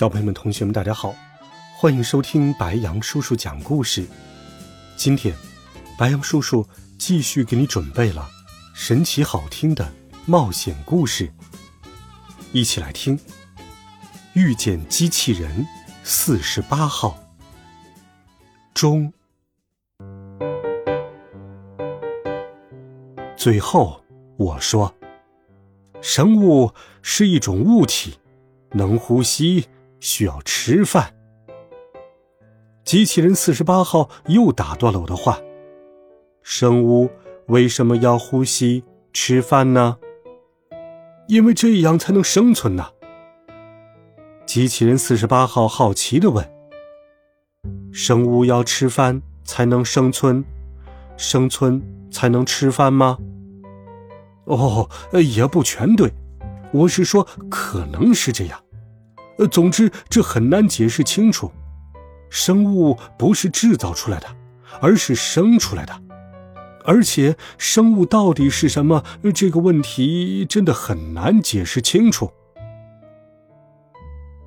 小朋友们、同学们，大家好，欢迎收听白羊叔叔讲故事。今天，白羊叔叔继续给你准备了神奇好听的冒险故事，一起来听《遇见机器人四十八号》中。最后，我说，生物是一种物体，能呼吸。需要吃饭。机器人四十八号又打断了我的话：“生物为什么要呼吸吃饭呢？因为这样才能生存呢。”机器人四十八号好奇的问：“生物要吃饭才能生存，生存才能吃饭吗？”哦，也不全对，我是说可能是这样。总之这很难解释清楚。生物不是制造出来的，而是生出来的。而且生物到底是什么？这个问题真的很难解释清楚。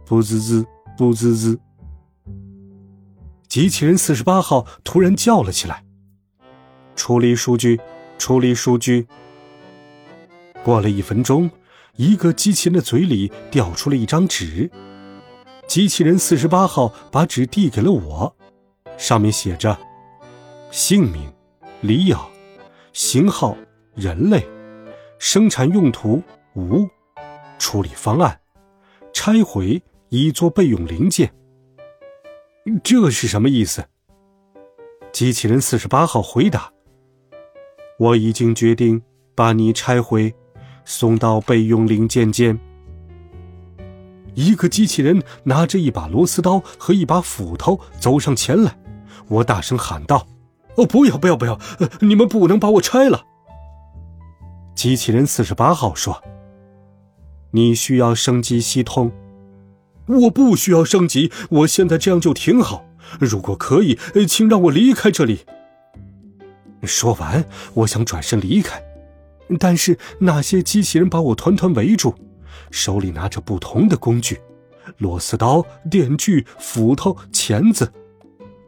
不滋滋，不滋滋。机器人四十八号突然叫了起来：“处理数据，处理数据。”过了一分钟。一个机器人的嘴里掉出了一张纸，机器人四十八号把纸递给了我，上面写着：姓名李奥，型号人类，生产用途无，处理方案拆毁已做备用零件。这是什么意思？机器人四十八号回答：我已经决定把你拆毁。送到备用零件间。一个机器人拿着一把螺丝刀和一把斧头走上前来，我大声喊道：“哦，不要，不要，不要！你们不能把我拆了。”机器人四十八号说：“你需要升级系统。”我不需要升级，我现在这样就挺好。如果可以，请让我离开这里。说完，我想转身离开。但是那些机器人把我团团围住，手里拿着不同的工具：螺丝刀、电锯、斧头、钳子。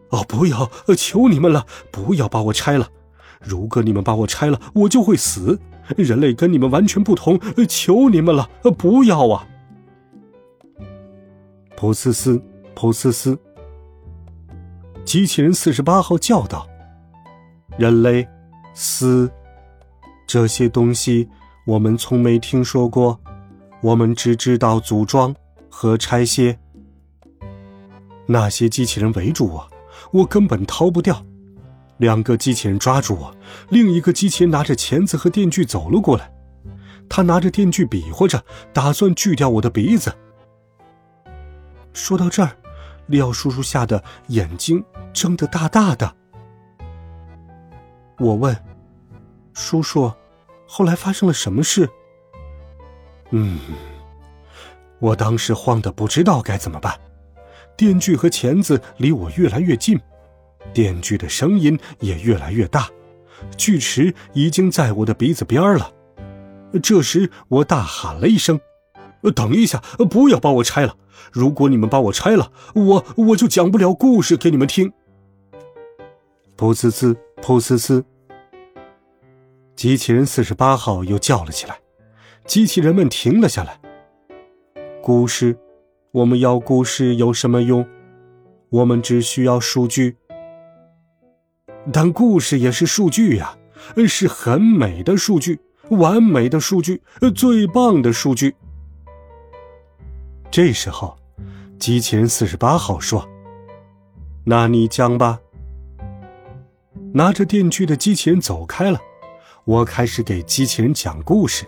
哦，不要！求你们了，不要把我拆了！如果你们把我拆了，我就会死。人类跟你们完全不同，求你们了，不要啊！普呲呲，普呲呲。机器人四十八号叫道：“人类，死！”这些东西我们从没听说过，我们只知道组装和拆卸。那些机器人围住我，我根本逃不掉。两个机器人抓住我，另一个机器人拿着钳子和电锯走了过来。他拿着电锯比划着，打算锯掉我的鼻子。说到这儿，利奥叔叔吓得眼睛睁得大大的。我问。叔叔，后来发生了什么事？嗯，我当时慌得不知道该怎么办。电锯和钳子离我越来越近，电锯的声音也越来越大，锯齿已经在我的鼻子边了。这时，我大喊了一声：“等一下，不要把我拆了！如果你们把我拆了，我我就讲不了故事给你们听。”噗呲呲，噗呲呲。机器人四十八号又叫了起来，机器人们停了下来。故事，我们要故事有什么用？我们只需要数据。但故事也是数据呀，是很美的数据，完美的数据，最棒的数据。这时候，机器人四十八号说：“那你讲吧。”拿着电锯的机器人走开了。我开始给机器人讲故事。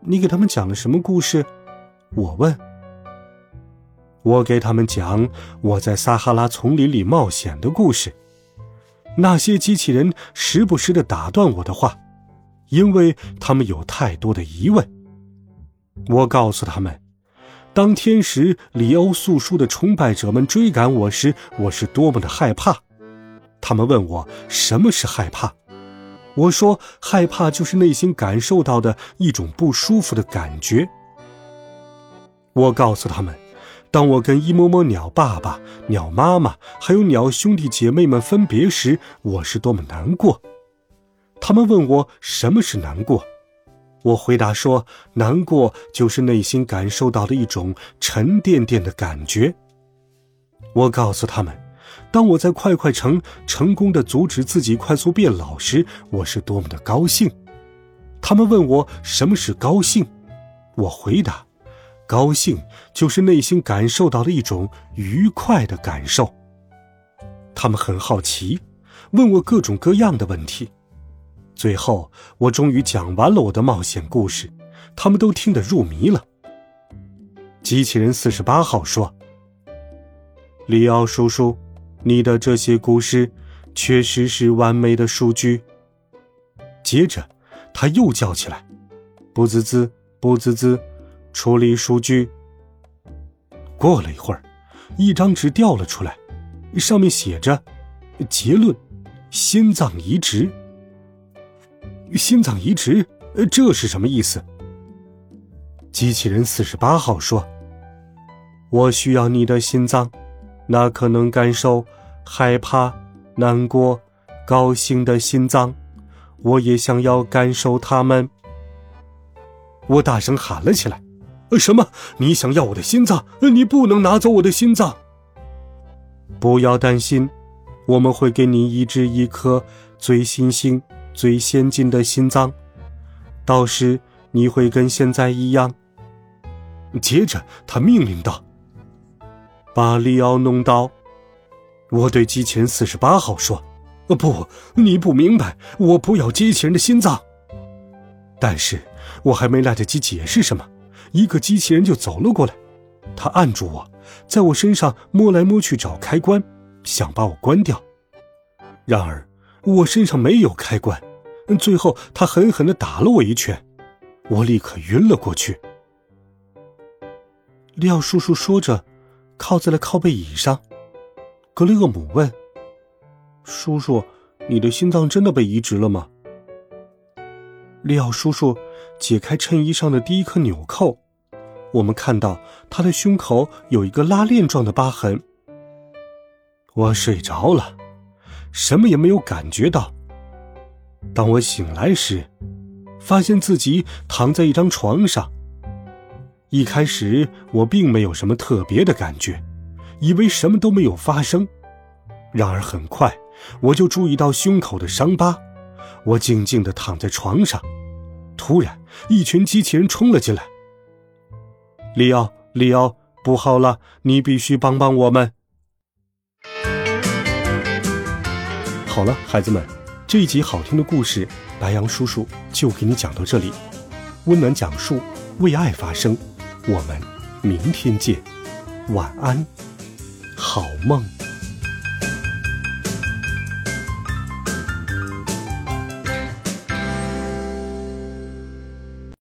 你给他们讲了什么故事？我问。我给他们讲我在撒哈拉丛林里冒险的故事。那些机器人时不时的打断我的话，因为他们有太多的疑问。我告诉他们，当天使里欧素书的崇拜者们追赶我时，我是多么的害怕。他们问我什么是害怕，我说害怕就是内心感受到的一种不舒服的感觉。我告诉他们。当我跟一摸摸鸟爸爸、鸟妈妈，还有鸟兄弟姐妹们分别时，我是多么难过。他们问我什么是难过，我回答说：难过就是内心感受到的一种沉甸甸的感觉。我告诉他们，当我在快快城成功的阻止自己快速变老时，我是多么的高兴。他们问我什么是高兴，我回答。高兴就是内心感受到的一种愉快的感受。他们很好奇，问我各种各样的问题。最后，我终于讲完了我的冒险故事，他们都听得入迷了。机器人四十八号说：“里奥叔叔，你的这些故事确实是完美的数据。”接着，他又叫起来：“不滋滋，不滋滋。”处理数据。过了一会儿，一张纸掉了出来，上面写着：“结论，心脏移植。”心脏移植，这是什么意思？机器人四十八号说：“我需要你的心脏，那可能感受害怕、难过、高兴的心脏，我也想要感受它们。”我大声喊了起来。什么？你想要我的心脏？你不能拿走我的心脏！不要担心，我们会给你移植一颗最新型、最先进的心脏，到时你会跟现在一样。接着，他命令道：“把里奥弄到。”我对机器人四十八号说：“呃不，你不明白，我不要机器人的心脏。”但是我还没来得及解释什么。一个机器人就走了过来，他按住我，在我身上摸来摸去找开关，想把我关掉。然而我身上没有开关，最后他狠狠地打了我一拳，我立刻晕了过去。廖叔叔说着，靠在了靠背椅上。格雷厄姆问：“叔叔，你的心脏真的被移植了吗？”利奥叔叔解开衬衣上的第一颗纽扣，我们看到他的胸口有一个拉链状的疤痕。我睡着了，什么也没有感觉到。当我醒来时，发现自己躺在一张床上。一开始我并没有什么特别的感觉，以为什么都没有发生。然而很快我就注意到胸口的伤疤。我静静地躺在床上。突然，一群机器人冲了进来。里奥，里奥，不好了！你必须帮帮我们。好了，孩子们，这一集好听的故事，白羊叔叔就给你讲到这里。温暖讲述，为爱发声。我们明天见，晚安，好梦。